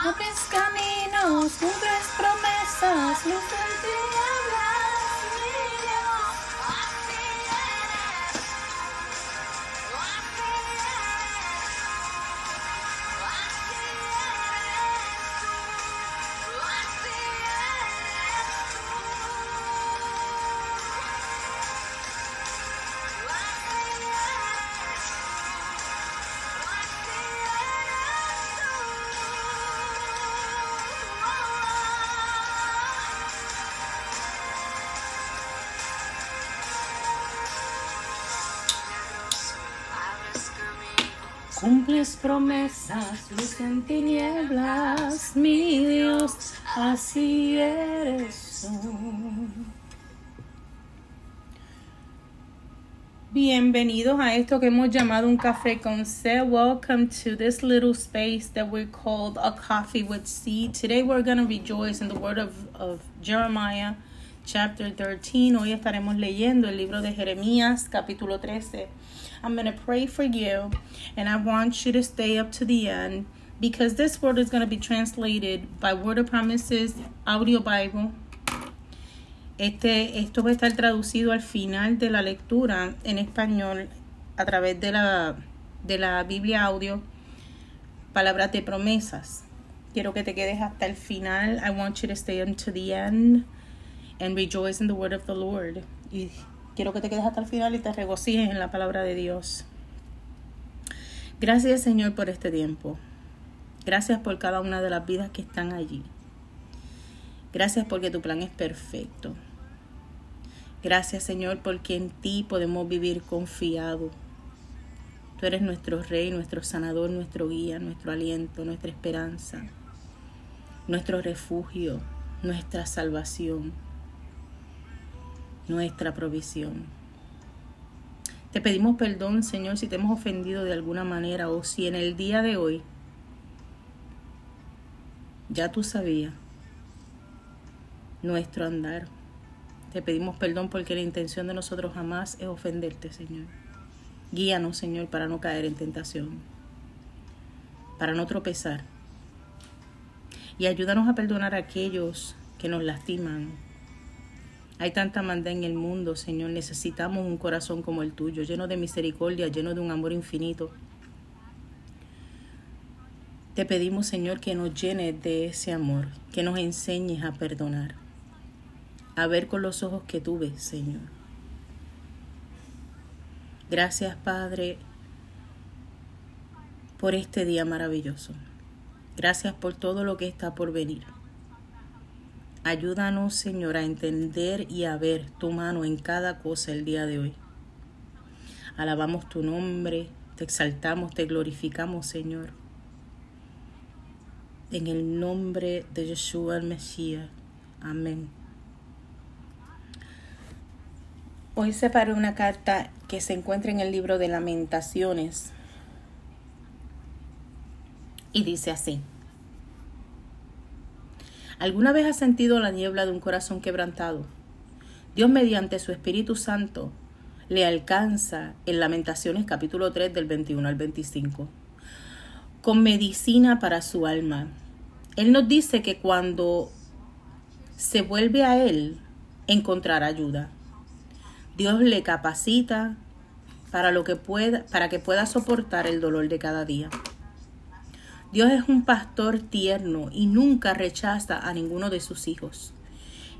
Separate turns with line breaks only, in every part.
Abres caminos, cumples promesas, luz en tinieblas, Cumples promesas, luz en tinieblas, así eres. Bienvenidos a esto que hemos llamado un café con C. Welcome to this little space that we called a coffee with C. Today we're going to rejoice in the word of, of Jeremiah, chapter 13. Hoy estaremos leyendo el libro de Jeremías, capítulo 13. I'm going to pray for you, and I want you to stay up to the end because this word is going to be translated by Word of Promises Audio Bible. Este, esto va a estar traducido al final de la lectura en español a través de la, de la Biblia audio, palabras de promesas. Quiero que te quedes hasta el final. I want you to stay unto the end and rejoice in the word of the Lord. Y quiero que te quedes hasta el final y te regocijes en la palabra de Dios. Gracias Señor por este tiempo. Gracias por cada una de las vidas que están allí. Gracias porque tu plan es perfecto. Gracias Señor porque en ti podemos vivir confiados. Tú eres nuestro Rey, nuestro sanador, nuestro guía, nuestro aliento, nuestra esperanza, nuestro refugio, nuestra salvación, nuestra provisión. Te pedimos perdón, Señor, si te hemos ofendido de alguna manera o si en el día de hoy ya tú sabías nuestro andar. Te pedimos perdón porque la intención de nosotros jamás es ofenderte, Señor. Guíanos, Señor, para no caer en tentación, para no tropezar. Y ayúdanos a perdonar a aquellos que nos lastiman. Hay tanta maldad en el mundo, Señor. Necesitamos un corazón como el tuyo, lleno de misericordia, lleno de un amor infinito. Te pedimos, Señor, que nos llenes de ese amor, que nos enseñes a perdonar a ver con los ojos que tú ves, Señor. Gracias, Padre, por este día maravilloso. Gracias por todo lo que está por venir. Ayúdanos, Señor, a entender y a ver tu mano en cada cosa el día de hoy. Alabamos tu nombre, te exaltamos, te glorificamos, Señor. En el nombre de Yeshua el Mesías. Amén. Hoy separé una carta que se encuentra en el libro de Lamentaciones y dice así. ¿Alguna vez has sentido la niebla de un corazón quebrantado? Dios mediante su Espíritu Santo le alcanza en Lamentaciones capítulo 3 del 21 al 25 con medicina para su alma. Él nos dice que cuando se vuelve a Él encontrará ayuda. Dios le capacita para lo que pueda, para que pueda soportar el dolor de cada día. Dios es un pastor tierno y nunca rechaza a ninguno de sus hijos.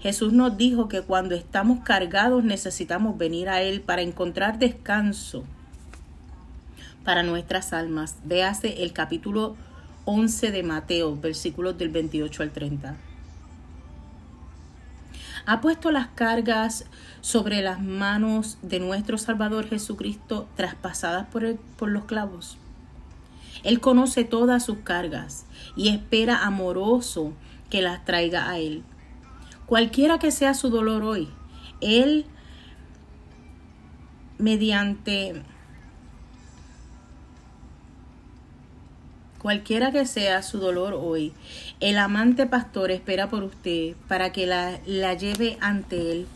Jesús nos dijo que cuando estamos cargados necesitamos venir a Él para encontrar descanso para nuestras almas. Véase el capítulo 11 de Mateo, versículos del 28 al 30 ha puesto las cargas sobre las manos de nuestro Salvador Jesucristo traspasadas por, por los clavos. Él conoce todas sus cargas y espera amoroso que las traiga a Él. Cualquiera que sea su dolor hoy, Él mediante Cualquiera que sea su dolor hoy, el amante pastor espera por usted para que la, la, lleve ante él.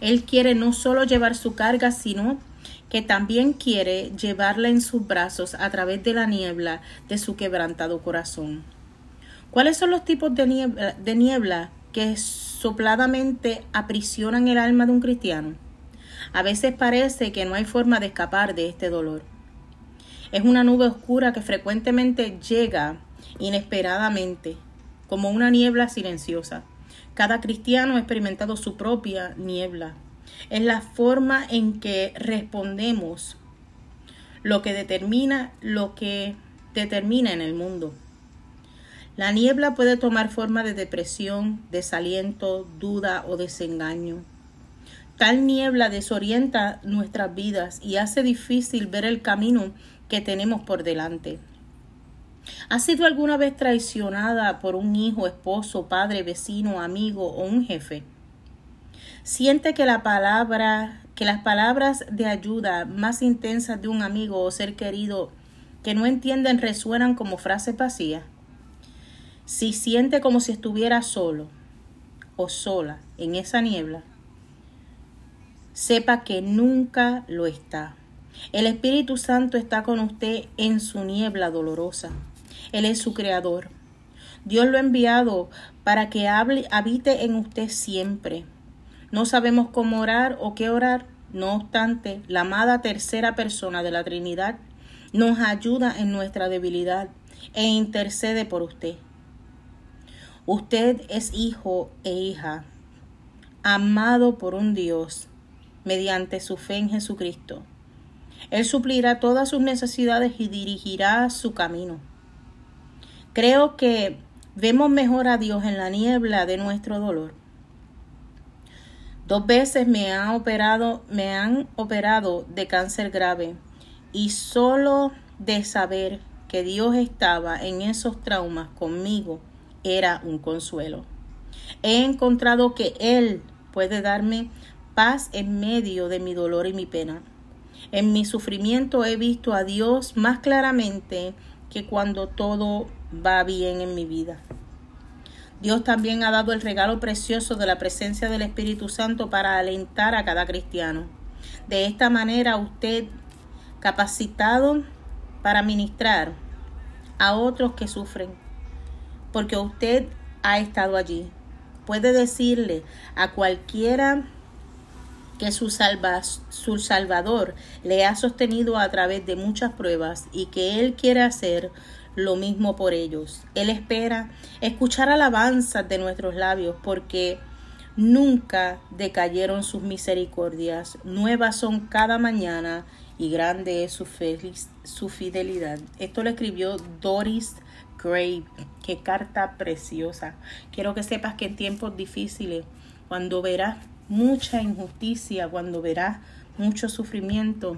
Él quiere no solo llevar su carga, sino que también quiere llevarla en sus brazos a través de la niebla de su quebrantado corazón. ¿Cuáles son los tipos de niebla, de niebla que sopladamente aprisionan el alma de un cristiano? A veces parece que no hay forma de escapar de este dolor. Es una nube oscura que frecuentemente llega inesperadamente, como una niebla silenciosa. Cada cristiano ha experimentado su propia niebla. Es la forma en que respondemos lo que determina lo que determina en el mundo. La niebla puede tomar forma de depresión, desaliento, duda o desengaño. Tal niebla desorienta nuestras vidas y hace difícil ver el camino que tenemos por delante. ¿Has sido alguna vez traicionada por un hijo, esposo, padre, vecino, amigo o un jefe? Siente que la palabra, que las palabras de ayuda más intensas de un amigo o ser querido que no entienden resuenan como frases vacías. Si siente como si estuviera solo o sola en esa niebla, sepa que nunca lo está. El Espíritu Santo está con usted en su niebla dolorosa. Él es su creador. Dios lo ha enviado para que hable, habite en usted siempre. No sabemos cómo orar o qué orar. No obstante, la amada tercera persona de la Trinidad nos ayuda en nuestra debilidad e intercede por usted. Usted es hijo e hija, amado por un Dios mediante su fe en Jesucristo. Él suplirá todas sus necesidades y dirigirá su camino. Creo que vemos mejor a Dios en la niebla de nuestro dolor. Dos veces me, ha operado, me han operado de cáncer grave y solo de saber que Dios estaba en esos traumas conmigo era un consuelo. He encontrado que Él puede darme paz en medio de mi dolor y mi pena. En mi sufrimiento he visto a Dios más claramente que cuando todo va bien en mi vida. Dios también ha dado el regalo precioso de la presencia del Espíritu Santo para alentar a cada cristiano. De esta manera usted capacitado para ministrar a otros que sufren, porque usted ha estado allí. Puede decirle a cualquiera que su, su Salvador le ha sostenido a través de muchas pruebas y que Él quiere hacer lo mismo por ellos. Él espera escuchar alabanzas de nuestros labios porque nunca decayeron sus misericordias. Nuevas son cada mañana y grande es su, su fidelidad. Esto lo escribió Doris Gray. Qué carta preciosa. Quiero que sepas que en tiempos difíciles, cuando verás mucha injusticia, cuando verás mucho sufrimiento,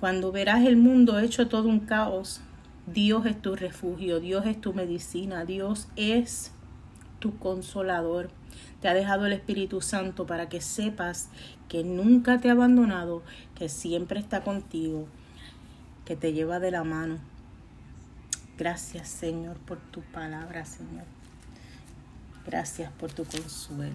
cuando verás el mundo hecho todo un caos, Dios es tu refugio, Dios es tu medicina, Dios es tu consolador. Te ha dejado el Espíritu Santo para que sepas que nunca te ha abandonado, que siempre está contigo, que te lleva de la mano. Gracias Señor por tu palabra, Señor. Gracias por tu consuelo.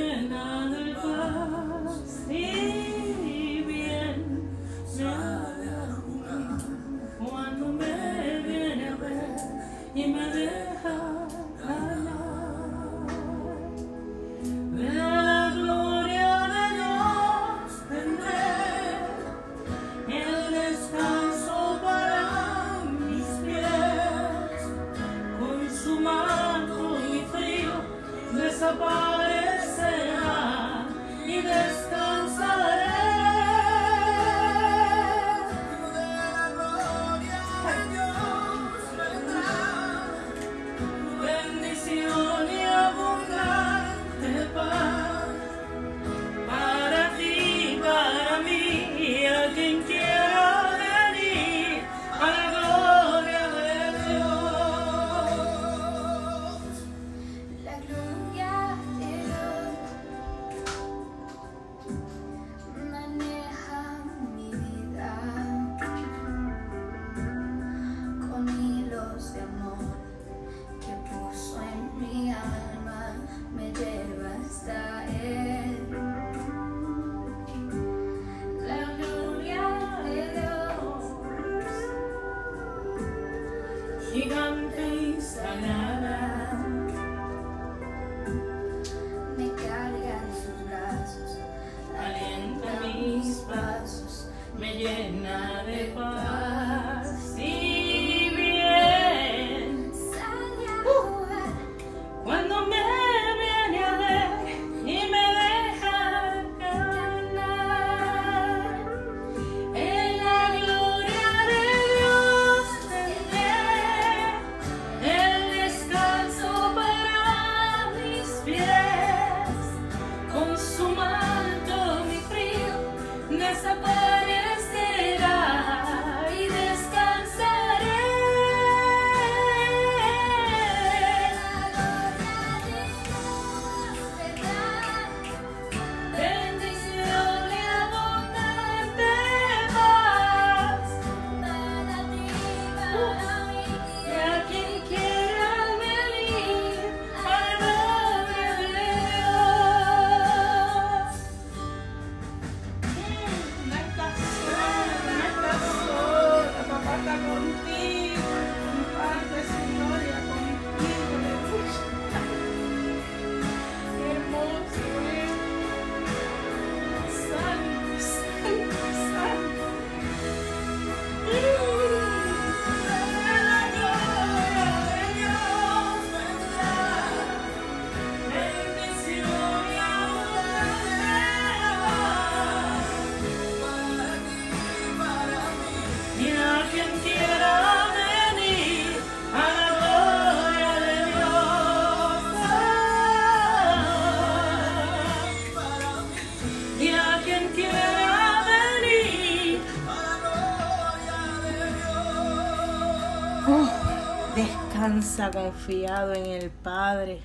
confiado en el Padre.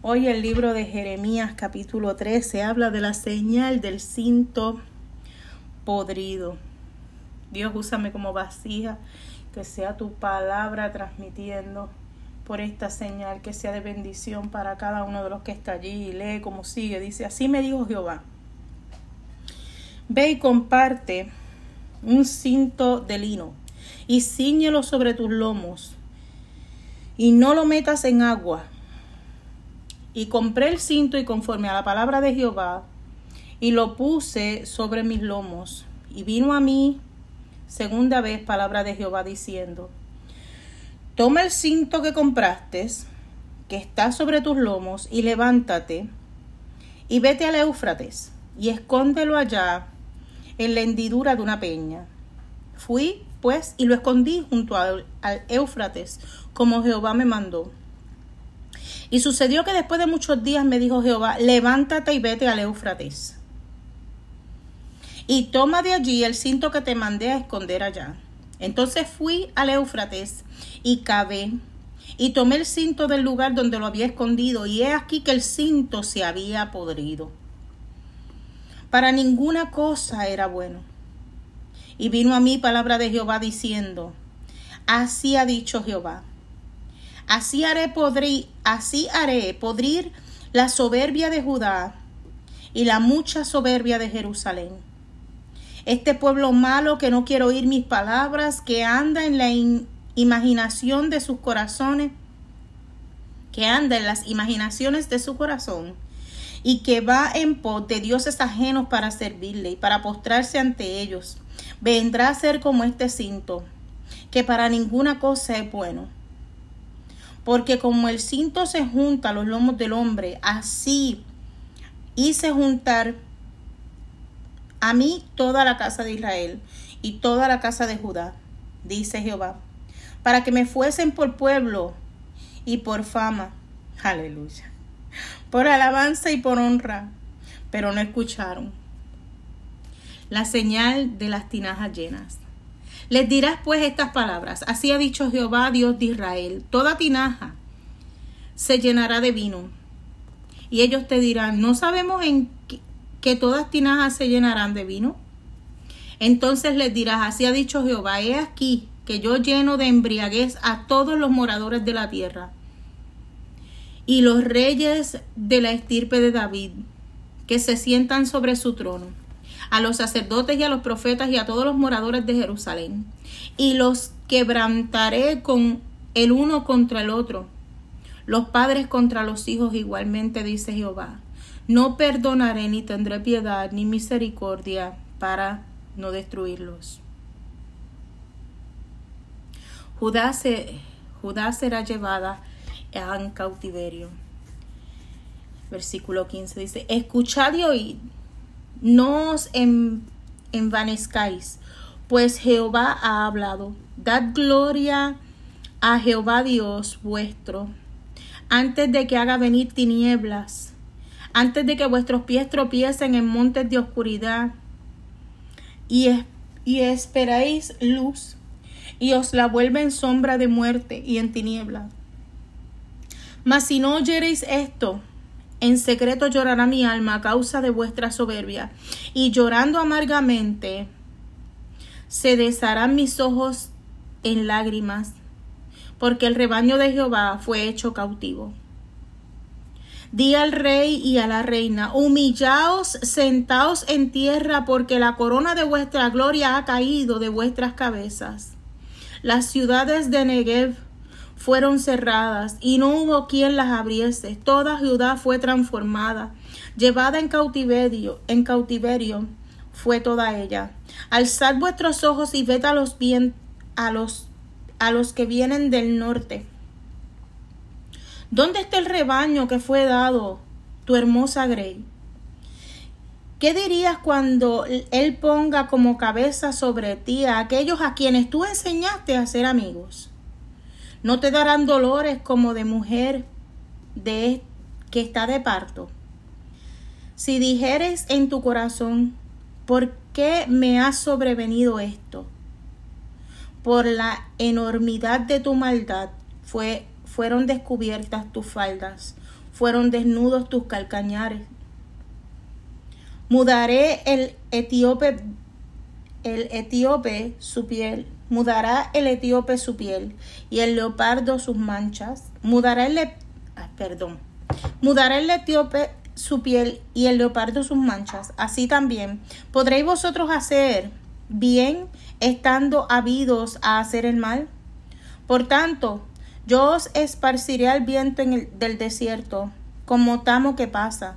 Hoy el libro de Jeremías capítulo 13 habla de la señal del cinto podrido. Dios, úsame como vacía, que sea tu palabra transmitiendo por esta señal, que sea de bendición para cada uno de los que está allí. Y lee como sigue, dice, así me dijo Jehová. Ve y comparte un cinto de lino y ciñelo sobre tus lomos y no lo metas en agua. Y compré el cinto y conforme a la palabra de Jehová, y lo puse sobre mis lomos. Y vino a mí segunda vez palabra de Jehová diciendo, toma el cinto que compraste, que está sobre tus lomos, y levántate, y vete al Éufrates, y escóndelo allá en la hendidura de una peña. Fui, pues, y lo escondí junto al, al Éufrates, como Jehová me mandó. Y sucedió que después de muchos días me dijo Jehová, levántate y vete al Éufrates. Y toma de allí el cinto que te mandé a esconder allá. Entonces fui al Éufrates y cavé y tomé el cinto del lugar donde lo había escondido y he aquí que el cinto se había podrido. Para ninguna cosa era bueno. Y vino a mí palabra de Jehová diciendo, así ha dicho Jehová, Así haré, podrir, así haré podrir la soberbia de Judá y la mucha soberbia de Jerusalén. Este pueblo malo que no quiere oír mis palabras, que anda en la imaginación de sus corazones, que anda en las imaginaciones de su corazón y que va en pos de dioses ajenos para servirle y para postrarse ante ellos, vendrá a ser como este cinto, que para ninguna cosa es bueno porque como el cinto se junta a los lomos del hombre, así hice juntar a mí toda la casa de Israel y toda la casa de Judá, dice Jehová, para que me fuesen por pueblo y por fama. Aleluya. Por alabanza y por honra. Pero no escucharon. La señal de las tinajas llenas. Les dirás pues estas palabras. Así ha dicho Jehová, Dios de Israel. Toda tinaja se llenará de vino. Y ellos te dirán, no sabemos en que todas tinajas se llenarán de vino. Entonces les dirás, así ha dicho Jehová, he aquí que yo lleno de embriaguez a todos los moradores de la tierra y los reyes de la estirpe de David, que se sientan sobre su trono, a los sacerdotes y a los profetas y a todos los moradores de Jerusalén, y los quebrantaré con el uno contra el otro, los padres contra los hijos igualmente, dice Jehová. No perdonaré ni tendré piedad ni misericordia para no destruirlos. Judá, se, Judá será llevada en cautiverio. Versículo 15 dice, escuchad y oíd, no os envanezcáis, pues Jehová ha hablado. Dad gloria a Jehová Dios vuestro, antes de que haga venir tinieblas, antes de que vuestros pies tropiecen en montes de oscuridad, y, y esperáis luz, y os la vuelve en sombra de muerte y en tinieblas mas si no oyereis esto, en secreto llorará mi alma a causa de vuestra soberbia, y llorando amargamente se desharán mis ojos en lágrimas, porque el rebaño de Jehová fue hecho cautivo. Di al rey y a la reina, humillaos, sentaos en tierra, porque la corona de vuestra gloria ha caído de vuestras cabezas. Las ciudades de Negev fueron cerradas y no hubo quien las abriese. Toda Judá fue transformada, llevada en cautiverio, en cautiverio fue toda ella. Alzad vuestros ojos y ved a los bien, a los a los que vienen del norte. ¿Dónde está el rebaño que fue dado tu hermosa Grey? ¿Qué dirías cuando Él ponga como cabeza sobre ti a aquellos a quienes tú enseñaste a ser amigos? No te darán dolores como de mujer de que está de parto. Si dijeres en tu corazón, ¿por qué me ha sobrevenido esto? Por la enormidad de tu maldad fue, fueron descubiertas tus faldas, fueron desnudos tus calcañares. Mudaré el etíope, el etíope su piel mudará el etíope su piel y el leopardo sus manchas, mudará el, ah, perdón, mudará el etíope su piel y el leopardo sus manchas. Así también podréis vosotros hacer bien estando habidos a hacer el mal. Por tanto, yo os esparciré al viento en el, del desierto, como tamo que pasa.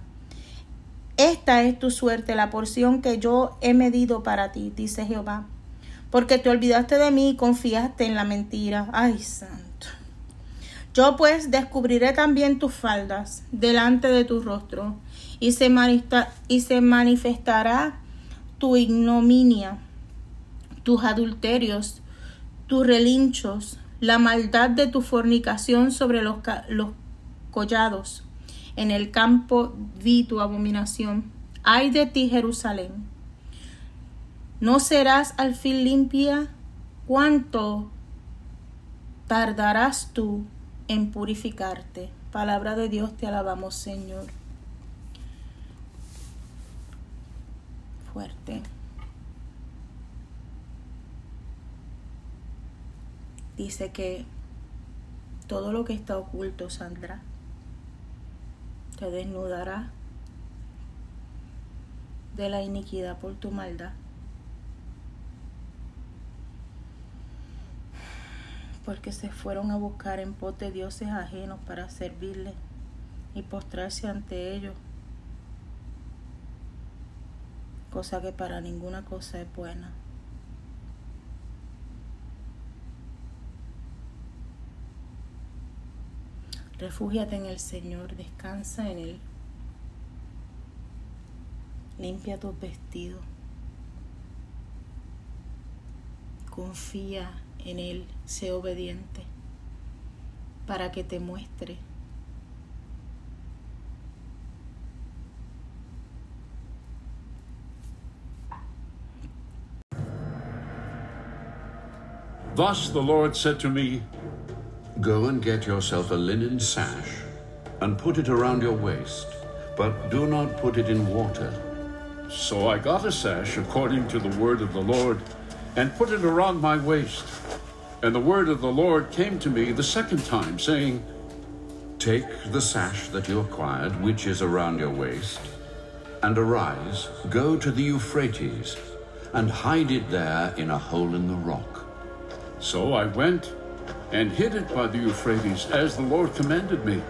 Esta es tu suerte, la porción que yo he medido para ti, dice Jehová porque te olvidaste de mí y confiaste en la mentira. Ay, santo. Yo pues descubriré también tus faldas delante de tu rostro y se, y se manifestará tu ignominia, tus adulterios, tus relinchos, la maldad de tu fornicación sobre los, los collados. En el campo vi tu abominación. Ay de ti, Jerusalén ¿No serás al fin limpia? ¿Cuánto tardarás tú en purificarte? Palabra de Dios, te alabamos, Señor. Fuerte. Dice que todo lo que está oculto saldrá, te desnudará de la iniquidad por tu maldad. Porque se fueron a buscar en pote dioses ajenos para servirles y postrarse ante ellos, cosa que para ninguna cosa es buena. Refúgiate en el Señor, descansa en Él. Limpia tus vestidos. Confía en Él, sé obediente para que te muestre
Thus the Lord said to me,
Go and get yourself a linen sash and put it around your waist, but do not put it in water.
So I got a sash according to the word of the Lord and put it around my waist. And the word of the Lord came to me the second time, saying,
Take the sash that you acquired, which is around your waist, and arise, go to the Euphrates, and hide it there in a hole in the rock.
So I went and hid it by the Euphrates, as the Lord commanded me.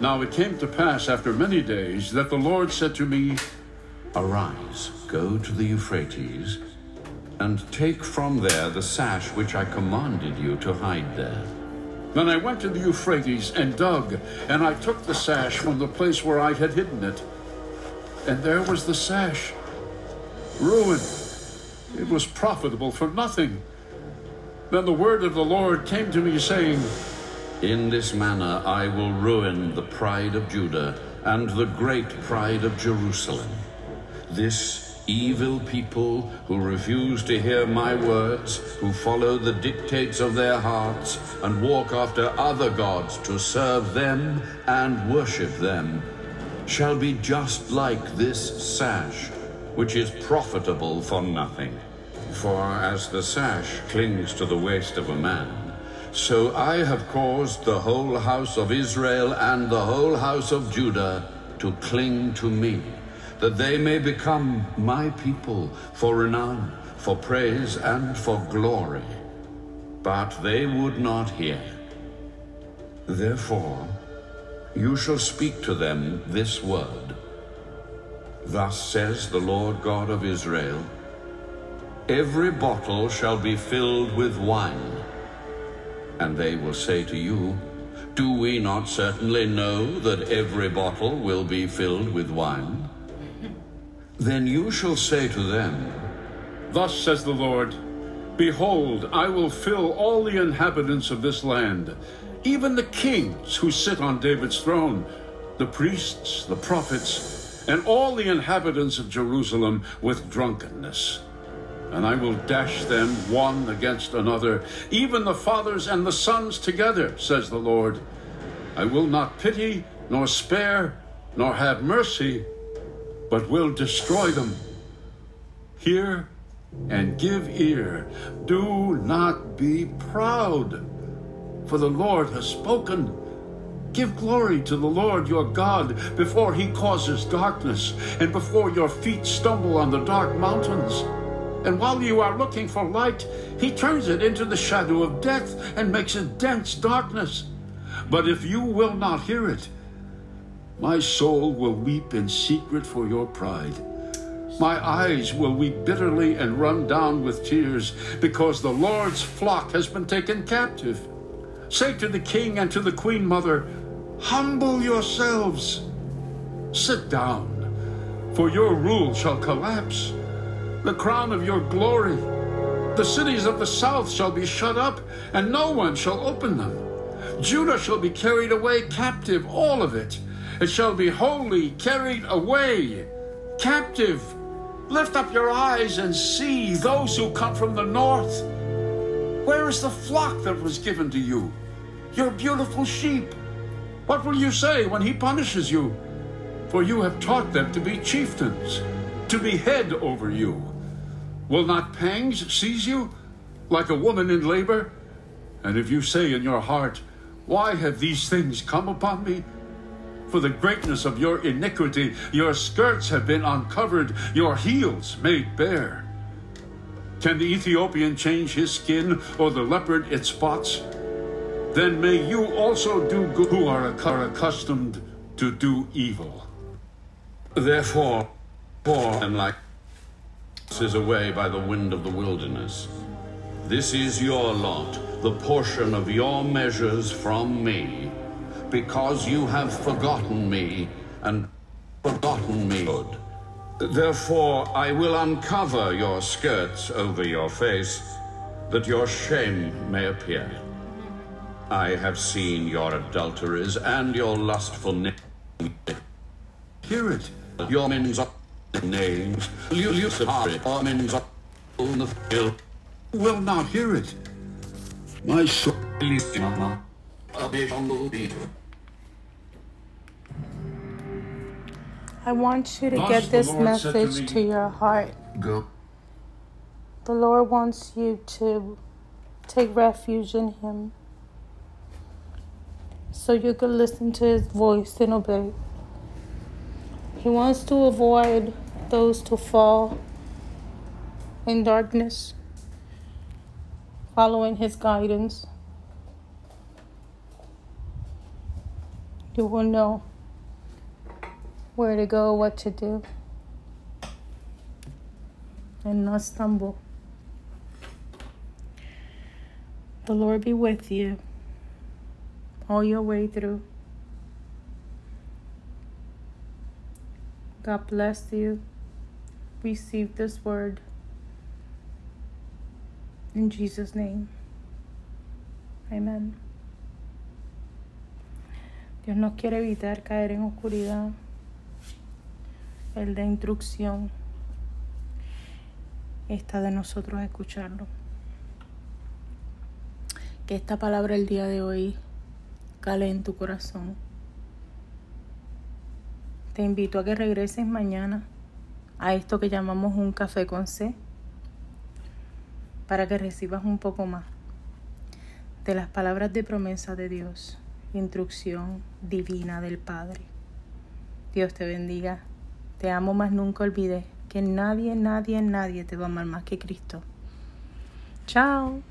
Now it came to pass after many days that the Lord said to me,
Arise, go to the Euphrates, and take from there the sash which I commanded you to hide there.
Then I went to the Euphrates and dug, and I took the sash from the place where I had hidden it. And there was the sash, ruined. It was profitable for nothing. Then the word of the Lord came to me, saying,
In this manner I will ruin the pride of Judah and the great pride of Jerusalem. This evil people who refuse to hear my words, who follow the dictates of their hearts, and walk after other gods to serve them and worship them, shall be just like this sash, which is profitable for nothing. For as the sash clings to the waist of a man, so I have caused the whole house of Israel and the whole house of Judah to cling to me, that they may become my people for renown, for praise, and for glory. But they would not hear. Therefore, you shall speak to them this word. Thus says the Lord God of Israel, Every bottle shall be filled with wine. And they will say to you, Do we not certainly know that every bottle will be filled with wine? Then you shall say to them,
Thus says the Lord, Behold, I will fill all the inhabitants of this land, even the kings who sit on David's throne, the priests, the prophets, and all the inhabitants of Jerusalem with drunkenness. And I will dash them one against another, even the fathers and the sons together, says the Lord. I will not pity, nor spare, nor have mercy, but will destroy them. Hear and give ear. Do not be proud, for the Lord has spoken. Give glory to the Lord your God before he causes darkness and before your feet stumble on the dark mountains. And while you are looking for light, he turns it into the shadow of death and makes it dense darkness. But if you will not hear it, my soul will weep in secret for your pride. My eyes will weep bitterly and run down with tears, because the Lord's flock has been taken captive. Say to the king and to the queen mother, Humble yourselves. Sit down, for your rule shall collapse the crown of your glory. The cities of the south shall be shut up, and no one shall open them. Judah shall be carried away captive, all of it. It shall be wholly carried away captive. Lift up your eyes and see those who come from the north. Where is the flock that was given to you? Your beautiful sheep. What will you say when he punishes you? For you have taught them to be chieftains, to be head over you. Will not pangs seize you like a woman in labor? And if you say in your heart, Why have these things come upon me? For the greatness of your iniquity, your skirts have been uncovered, your heels made bare. Can the Ethiopian change his skin, or the leopard its spots? Then may you also do good who are accustomed to do evil.
Therefore, poor and like is away by the wind of the wilderness. This is your lot, the portion of your measures from me, because you have forgotten me and forgotten me. Therefore, I will uncover your skirts over your face, that your shame may appear. I have seen your adulteries and your lustful names.
Hear it.
Your men's names. Lucifer, men's on the field.
Will not hear it. My soul.
I want you to
Thus
get this
Lord said to
message
me-
to your heart.
Go.
The Lord wants you to take refuge in Him so you can listen to His voice and obey. He wants to avoid those to fall in darkness, following His guidance. You will know where to go, what to do, and not stumble. The Lord be with you all your way through. God bless you. Receive this word. In Jesus' name. Amen. Dios nos quiere evitar caer en oscuridad. Él da instrucción. Está de nosotros escucharlo. Que esta palabra el día de hoy cale en tu corazón. Te invito a que regreses mañana a esto que llamamos un café con C para que recibas un poco más de las palabras de promesa de Dios, instrucción divina del Padre. Dios te bendiga. Te amo más nunca olvides que nadie, nadie, nadie te va a amar más que Cristo. Chao.